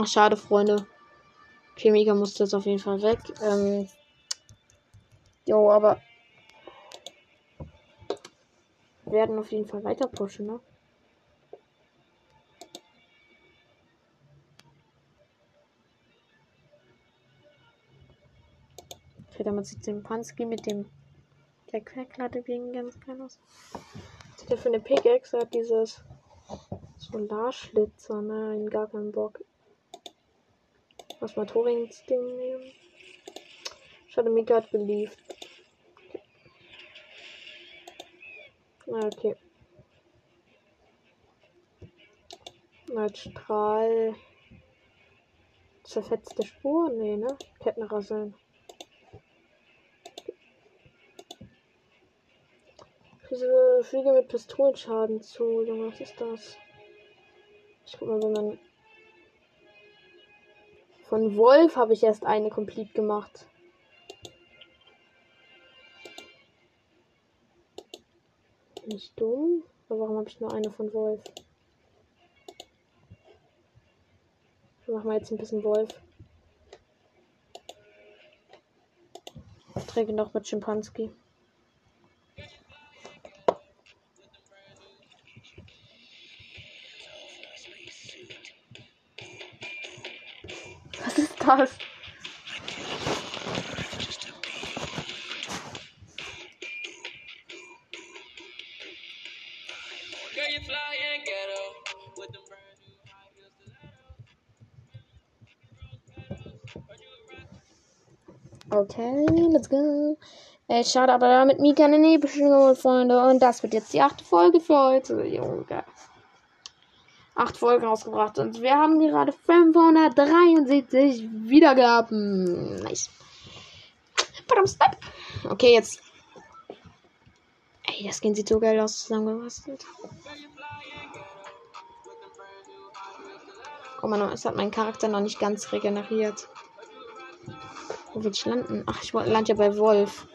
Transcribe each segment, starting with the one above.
Ach, schade, Freunde. Chemiker musste jetzt auf jeden Fall weg. Ähm, jo, aber werden auf jeden Fall weiter pushen, ne? Okay, damit sieht den Pansky mit dem der Quacklatte gegen ganz klein aus. Der für eine Pickaxe? Hat dieses Solarschlitzer, nein, gar keinen Bock. Was mal Torings Ding nehmen. Schade, Mika hat beliebt. Na, okay. Strahl. Zerfetzte Spur? Nee, ne? Kettenrasseln. Diese Fliege mit Pistolenschaden zu. Junge, was ist das? Ich guck mal, wenn man. Von Wolf habe ich erst eine komplett gemacht. Nicht dumm. Aber warum habe ich nur eine von Wolf? Wir machen jetzt ein bisschen Wolf. Träge noch mit Schimpanski. Das? Okay, let's go. Ey, schade, aber damit Mika eine Nebelschwingung, Freunde. Und das wird jetzt die achte Folge für heute. Junge. Acht Folgen rausgebracht. Und wir haben gerade 573 Wiedergaben. Nice. Okay, jetzt. Ey, das Skin sieht so geil aus, zusammengebastelt. Oh man, es hat mein Charakter noch nicht ganz regeneriert. Wo will ich landen? Ach, ich lande ja bei Wolf.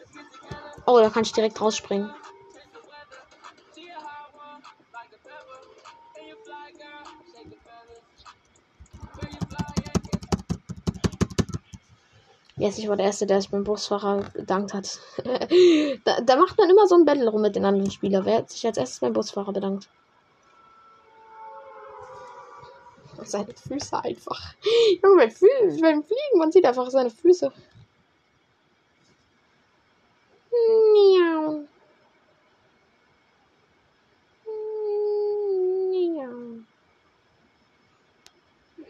Oh, da kann ich direkt rausspringen. Yes, ich war der Erste, der sich beim Busfahrer bedankt hat. da, da, macht man immer so ein Battle rum mit den anderen Spielern. Wer hat sich als erstes beim Busfahrer bedankt? Seine Füße einfach. Junge, beim, beim Fliegen, man sieht einfach seine Füße. Miau.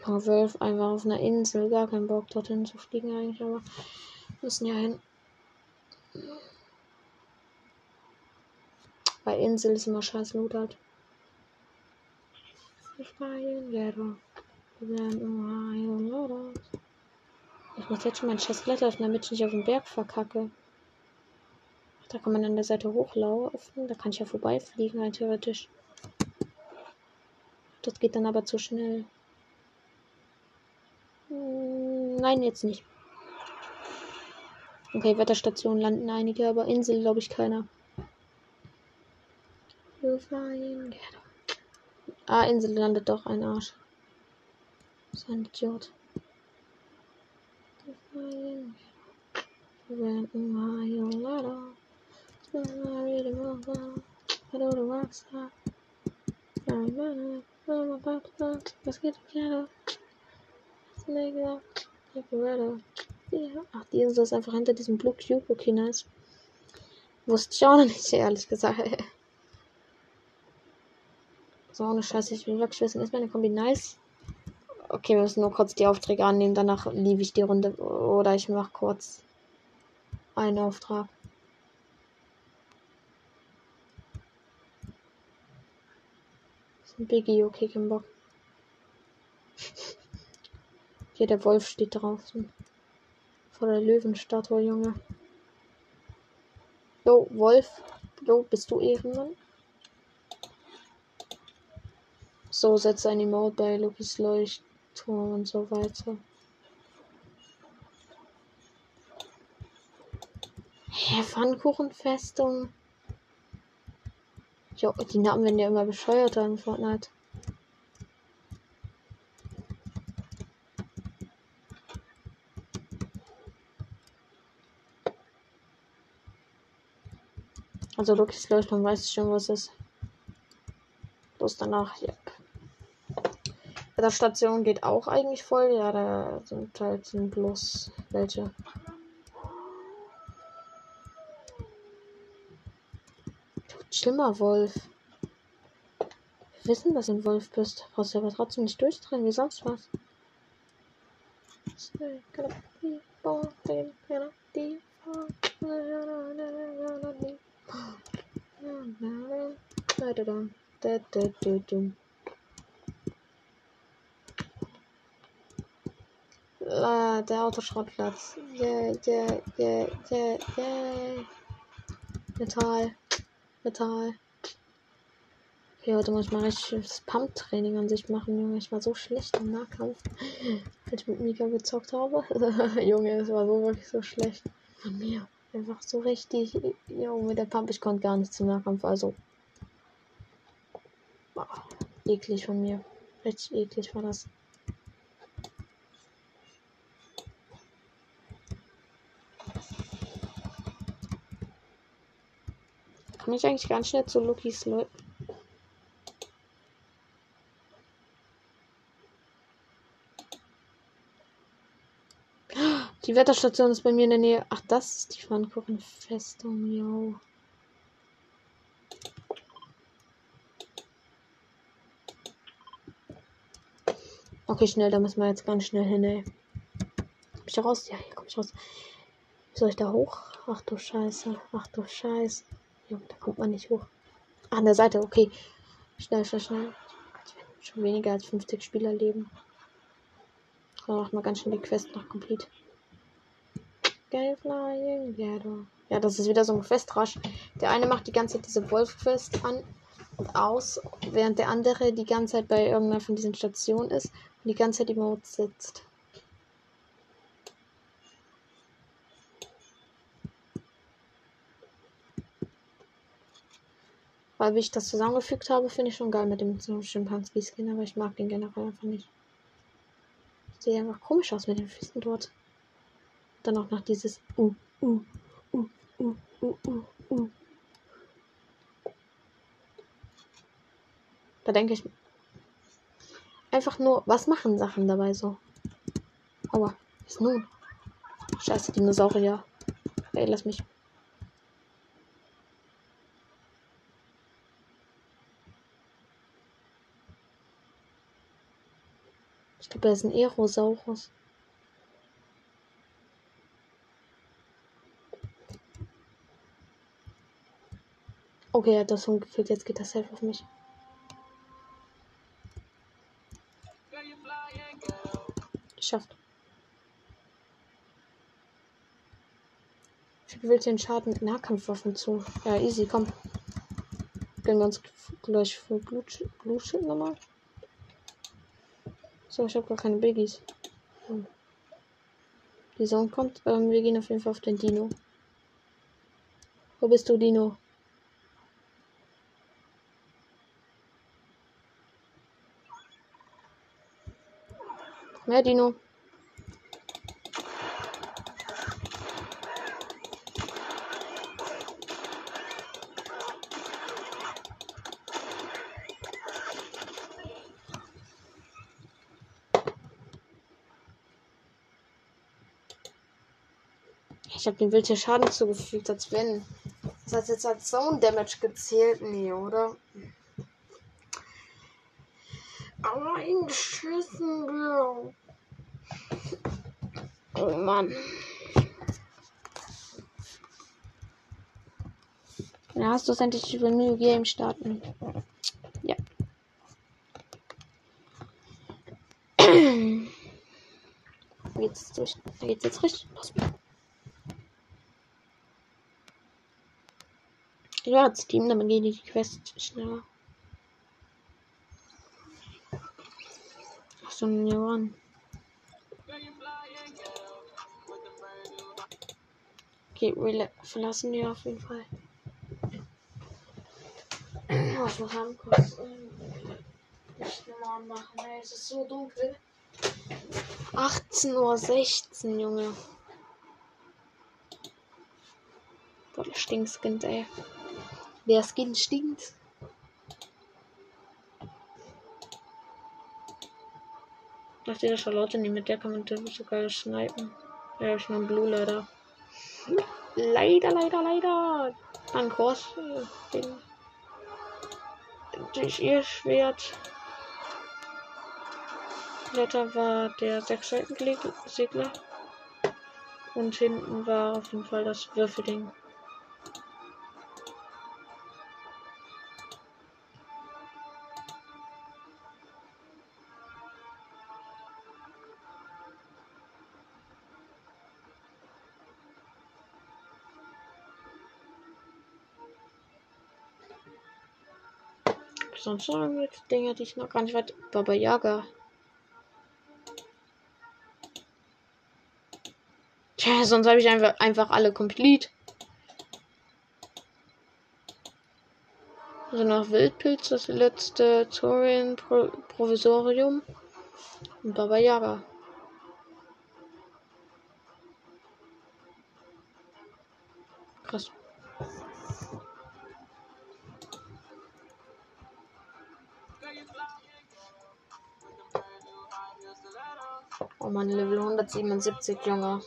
Miau. Wolf einfach auf einer Insel. Gar keinen Bock dorthin zu fliegen eigentlich, aber müssen ja hin. Bei Insel ist immer scheiß Loot halt. Ich muss jetzt schon mein Chestblatt öffnen, damit ich nicht auf den Berg verkacke. Da kann man an der Seite hochlaufen. Da kann ich ja vorbeifliegen, rein theoretisch. Das geht dann aber zu schnell. Hm, nein, jetzt nicht. Okay, Wetterstation landen einige, aber Insel glaube ich keiner. Ah, Insel landet doch ein Arsch. So ein Idiot. Was geht Piano? Ach, die ist einfach hinter diesem Blue Cube, okay, nice. Wusste ich auch noch nicht, ehrlich gesagt. So, eine Scheiße, ich will wissen, ist meine Kombi nice? Okay, wir müssen nur kurz die Aufträge annehmen, danach liebe ich die Runde. Oder ich mache kurz einen Auftrag. Biggie, okay, kein Bock. Hier, der Wolf steht draußen. Vor der Löwenstatue, Junge. Jo, Wolf. Jo, bist du Ehrenmann? So, setze ein Emote bei Lokis Leuchtturm und so weiter. Hä, Pfannkuchenfestung? Jo, die Namen werden ja immer bescheuerter in Fortnite. Also Lokis Leuchtturm weiß ich schon, was es ist. Bloß danach, ja. Der Station geht auch eigentlich voll. Ja, da sind halt sind bloß welche. Schlimmer-Wolf. Wir wissen, dass du ein Wolf bist. Brauchst du aber trotzdem nicht durchdrehen, wie sonst was. Ah, der Autoschrottplatz. Yeah, yeah, yeah, yeah, yeah. Metall. Metall. Okay, heute muss ich mal richtiges Pump-Training an sich machen, Junge. Ich war so schlecht im Nahkampf, als ich mit Mika gezockt habe. Junge, es war so wirklich so schlecht von mir. Einfach so richtig, mit der Pump, ich konnte gar nichts im Nahkampf, also. Boah, eklig von mir. Richtig eklig war das. Komme ich eigentlich ganz schnell zu Lukis Leuten? Die Wetterstation ist bei mir in der Nähe. Ach, das ist die Pfannkuchenfestung, yo. Okay, schnell, da müssen wir jetzt ganz schnell hin, ey. Komm ich da raus? Ja, hier komm ich raus. Wie soll ich da hoch? Ach du Scheiße. Ach du Scheiße. Ja, da kommt man nicht hoch. Ach, an der Seite, okay. Schnell, schnell, schnell. Schon weniger als 50 Spieler leben. Dann macht man ganz schnell die Quest noch komplett. Geil Flying Ghetto. Ja, das ist wieder so ein Questrasch. Der eine macht die ganze Zeit diese Wolf-Quest an und aus, während der andere die ganze Zeit bei irgendeiner von diesen Stationen ist und die ganze Zeit im Mode sitzt. Weil wie ich das zusammengefügt habe, finde ich schon geil mit dem Schimpanski-Skin, aber ich mag den generell einfach nicht. Sieht einfach komisch aus mit den Füßen dort. Dann auch noch dieses uh, uh, uh, uh, uh, uh, uh. Da denke ich einfach nur, was machen Sachen dabei so? Aua, was nun? Scheiße, Dinosaurier. Ey, lass mich. Ich glaube, er ist ein Aerosaurus. Okay, er hat das umgeführt. Jetzt geht das safe auf mich. Geschafft. Ich will den Schaden mit Nahkampfwaffen zu. Ja, easy, komm. Gönnen wir uns gleich für Blutschild nochmal. So, ich habe gar keine Biggies. Hm. Die Sonne kommt. Ähm, wir gehen auf jeden Fall auf den Dino. Wo bist du, Dino? Mehr Dino. Ich habe dem Wild hier Schaden zugefügt, als wenn. Das hat jetzt als Zone Damage gezählt. Nee, oder? Aber eingeschissen, Bro. Oh Mann. Ja, hast du es endlich über New Game starten? Ja. Jetzt durch. Da geht's jetzt richtig los. Ja, das Team, damit gehen die Quest schneller. Ach so, ja, Okay, wir verlassen die auf jeden Fall. Oh, ich muss haben kurz Licht nochmal anmachen. Ey, es ist so dunkel. 18.16 Uhr, Junge. Boah, der Stinkskind, ey. Der Skin stinkt. Nach dieser Charlotte nehmen, mit der kann man sogar snipen. Ja, habe ich noch einen Blue leider. Leider, leider, leider. Ein Kurs. Äh, durch ihr Schwert. Letter war der Sechsseitensegler. Und hinten war auf jeden Fall das Würfelding. Sonst noch irgendwelche Dinge, die ich noch gar nicht weiß. Baba Yaga. Tja, sonst habe ich einfach, einfach alle complete. Also noch Wildpilz, das letzte Torian -Pro Provisorium. Und Baba Yaga. Krass. Mein Level 177, Junge.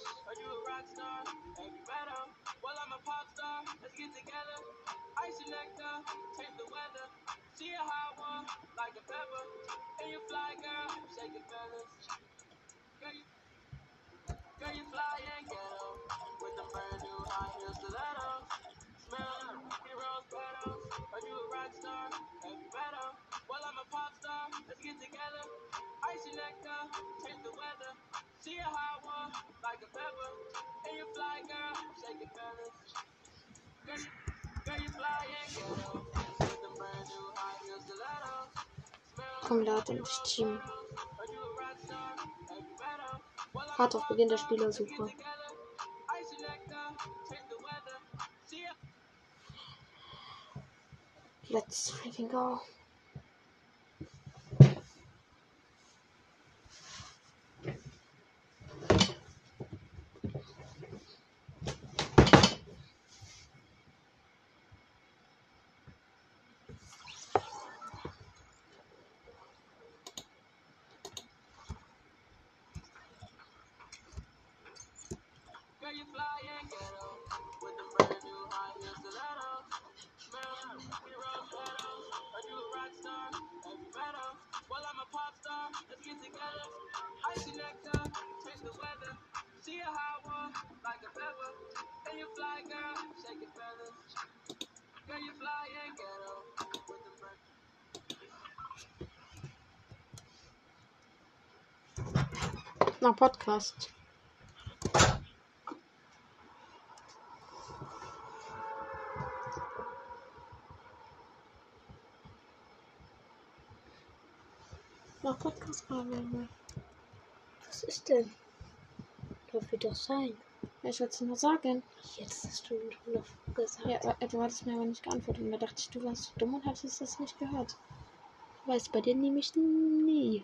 Beginn der Spielersuche. Let's freaking go. Noch Podcast. Noch Podcast haben Was ist denn? Darf wird doch sein. Ja, ich wollte es nur sagen. Jetzt hast du noch gesagt. Ja, äh, du hattest mir aber nicht geantwortet. Und da dachte ich, du warst dumm und hattest das nicht gehört. Ich weiß, bei dir nehme ich nie.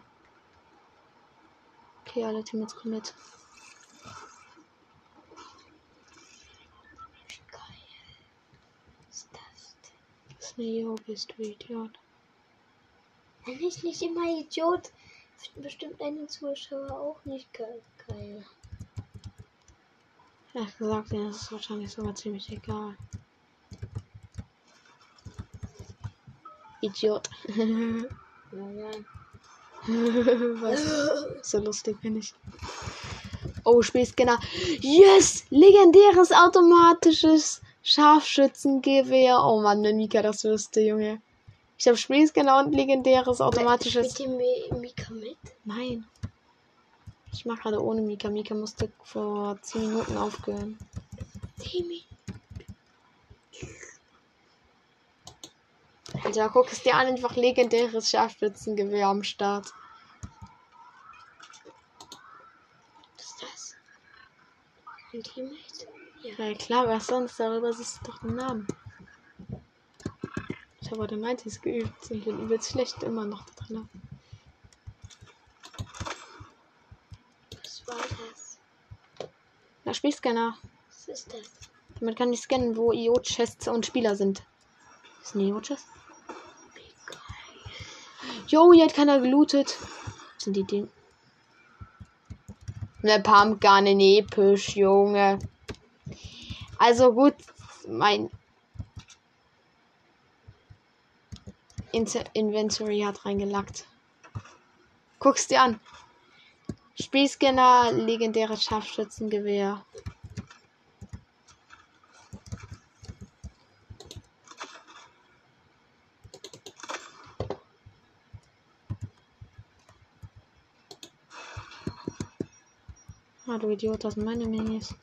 Okay, alle Teammates kommen mit. Geil. Was ist das denn? Das ist eine Jo, bist du Idiot. Wenn ich nicht immer Idiot, bestimmt eine Zuschauer auch nicht geil. geil. Ehrlich gesagt, mir ist es wahrscheinlich sogar ziemlich egal. Idiot. Ja, ja. So lustig bin ich. Oh, Spielscanner. Yes! Legendäres automatisches Scharfschützengewehr. Oh Mann, wenn Mika das wüsste, Junge. Ich habe Spielscanner und legendäres automatisches. Mi- Mika mit? Nein. Ich mache gerade ohne Mika. Mika musste vor 10 Minuten aufgehören. Demi. Alter, guck es dir an, einfach legendäres Scharfschützengewehr am Start. Was ist das? Ein Teammate? Ja. Ja klar, was sonst? Darüber siehst du doch den Namen. Ich habe heute 90s geübt und bin übelst schlecht immer noch da drin. Was war das? Na, Spielscanner. Was ist das? Damit kann ich scannen, wo IO-Chests und Spieler sind. Ist Neo-Chest? Jo, hier hat keiner gelootet. Was sind die Dinge? Ne Pumpgun in episch, Junge. Also gut, mein Inter Inventory hat reingelackt. Guck's dir an. Spielscanner, legendäres Scharfschützengewehr. Ah, du Idiot, das sind meine Minis.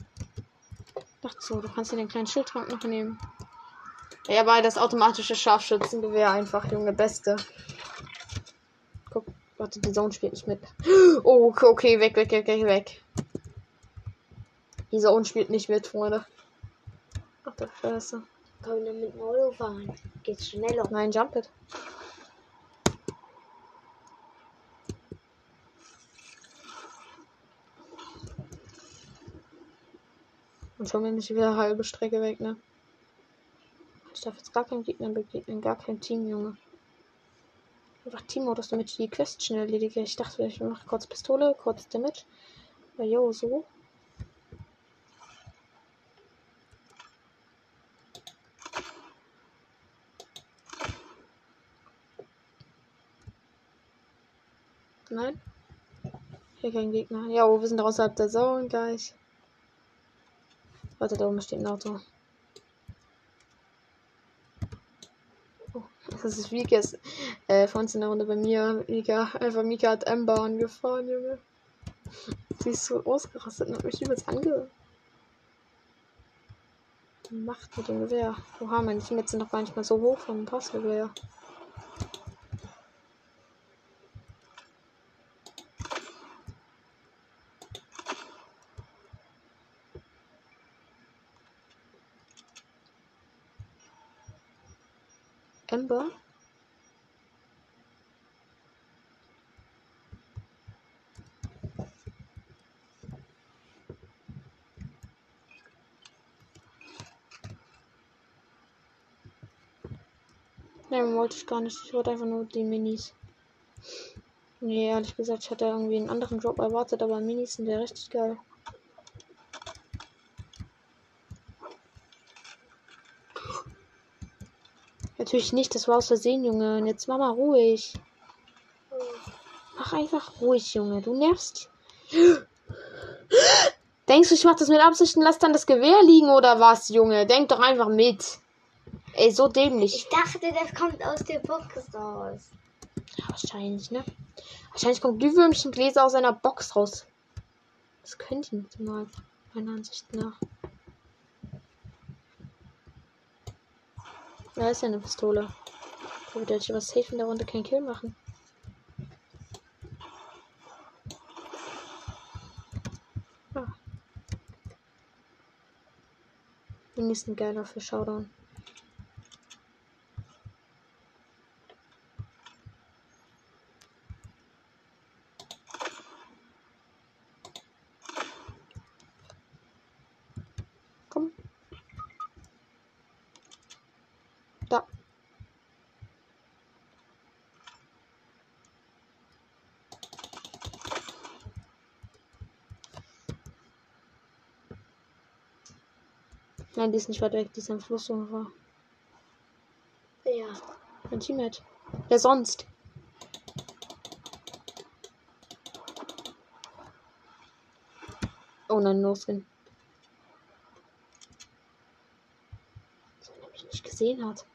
Dachte so, du kannst dir den kleinen Schildtrank noch nehmen. Ja, aber das automatische Scharfschützengewehr einfach, Junge, beste. Guck, warte, die Zone spielt nicht mit. Oh, okay, weg, weg, weg, weg, weg. Die Zone spielt nicht mit, Freunde. Ach du Scheiße. Komm dann mit dem Auto fahren. Geht's schneller. Nein, jump it. Und schon bin ich wieder halbe Strecke weg, ne? Ich darf jetzt gar keinen Gegner begegnen, gar kein Team, Junge. Einfach Teammodus, damit ich die Quest schnell erledige. Ich dachte, ich mache kurz Pistole, kurz Damage. Aber jo, so. Nein. Hier kein Gegner. Ja, wir sind außerhalb der Zone gleich. Warte, da oben steht ein Auto. Oh, das ist Vikas. Äh, vor uns in der Runde bei mir. Mika, einfach Mika hat Ember angefahren, Junge. Sie ist so ausgerastet und hat mich übelst ange. Macht mit dem Gewehr. Oha, meine Teammates sind doch gar nicht mal so hoch vom Passgewehr. Ember? Nein, wollte ich gar nicht. Ich wollte einfach nur die Minis. Nee, ehrlich gesagt, ich hatte irgendwie einen anderen Job erwartet, aber Minis sind ja richtig geil. Natürlich nicht, das war aus Versehen, Junge. Und jetzt mach mal ruhig. Mach einfach ruhig, Junge. Du nervst. Denkst du, ich mach das mit Absicht und lass dann das Gewehr liegen oder was, Junge? Denk doch einfach mit. Ey, so dämlich. Ich dachte, das kommt aus der Box raus. Ja, wahrscheinlich, ne? Wahrscheinlich kommt Glühwürmchengläser aus einer Box raus. Das könnte nicht mal, meiner Ansicht nach. Da ist ja eine Pistole. Da wird jetzt was safe in der Runde kein Kill machen. Ah. Wenigstens geiler für Showdown. Komm. Da. Nein, die ist nicht weit weg, die ist am Fluss ungefähr. Ja. Mein Teammate. Wer sonst? Oh nein, no skin. So, wenn er mich nicht gesehen hat.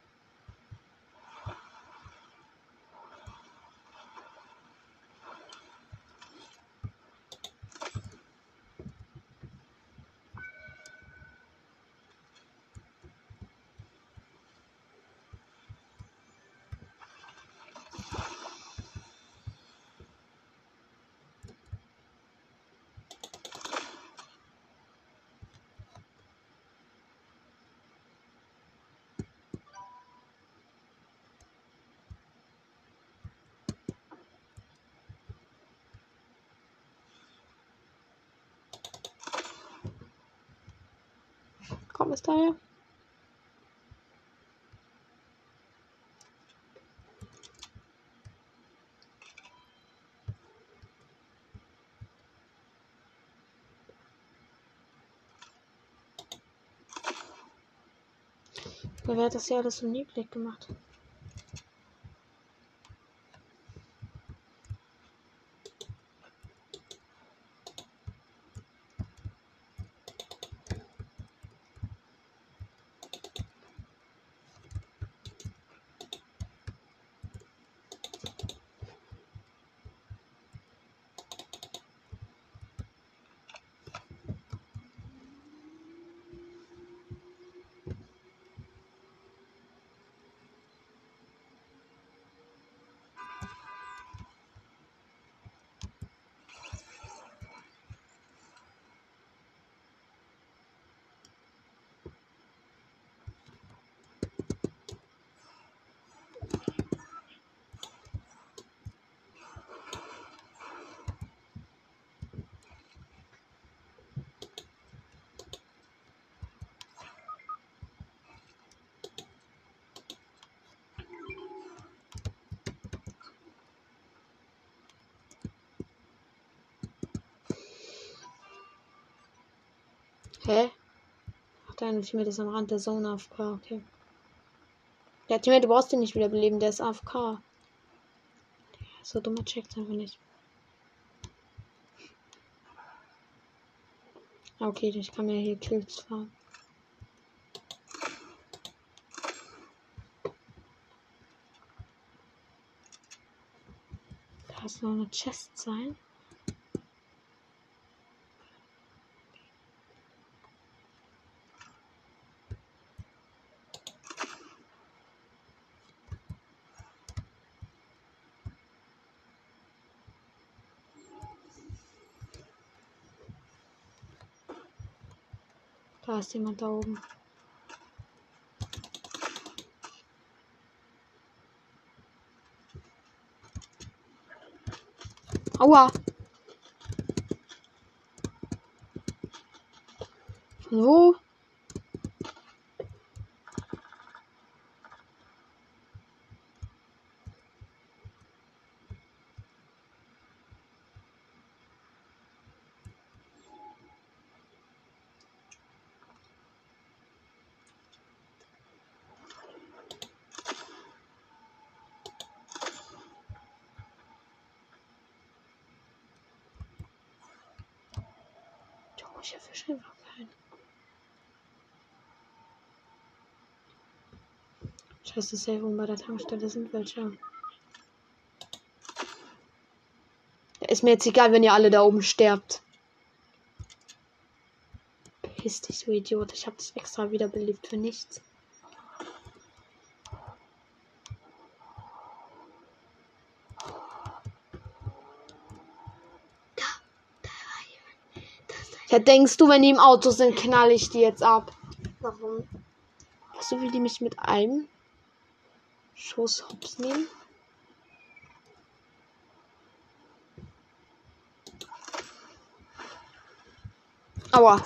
ist da? Wer hat das ja alles so niedlich gemacht? Hä? Ach, dein Teammate ist am Rand der Zone AFK, okay. Der Teammate, du brauchst den nicht wiederbeleben, der ist AFK. So dummer checkt einfach nicht. Ah, Okay, ich kann mir hier Kills fahren. Da ist noch eine Chest sein. Da ist jemand da oben. Aua! Von wo? Oh, ich erwische einfach keinen. Scheiße, safe oben bei der Tankstelle sind welche. Ist mir jetzt egal, wenn ihr alle da oben sterbt. Piss dich, du Idiot. Ich hab dich extra wiederbelebt für nichts. Ja, denkst du, wenn die im Auto sind, knall ich die jetzt ab? Warum? So wie die mich mit einem Schuss hops nehmen. Aua.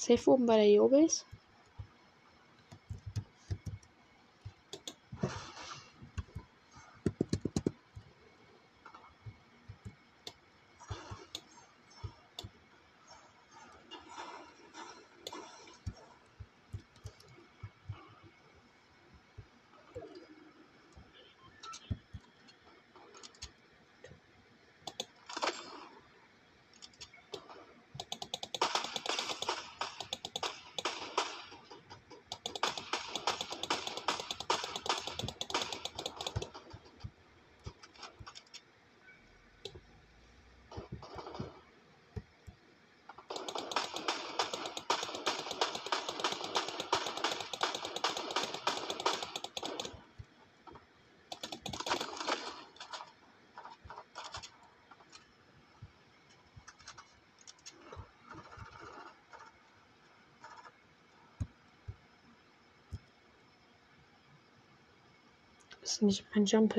Safe oben bei der Yobis. Nicht mein Jump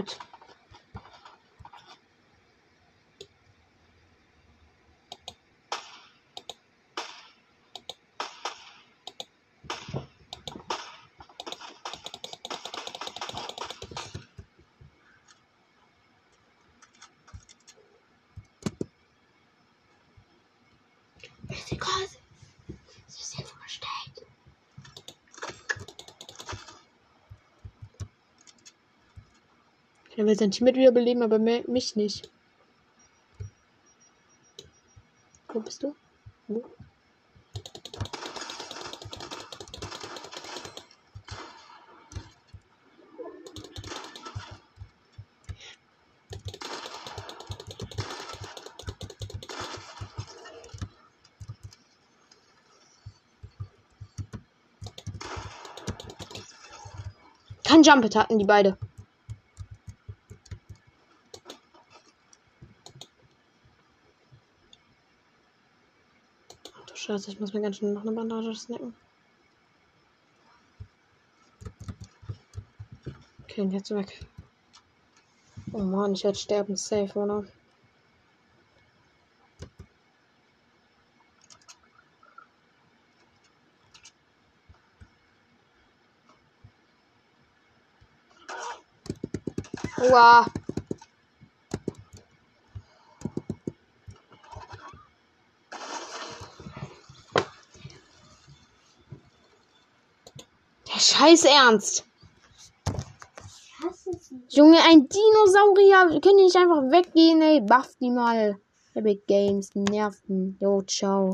Er will sein Team wiederbeleben, aber mich nicht. Wo bist du? Wo? Kein Jumpet hatten die beide. Scheiße, ich muss mir ganz schnell noch eine Bandage snacken. Okay, und jetzt weg. Oh Mann, ich werde sterben, safe, oder? Wow. Der Scheiß Ernst. Ich. Junge, ein Dinosaurier. Können nicht einfach weggehen, ey. Buff die mal. Epic Games, nerven. Jo, ciao.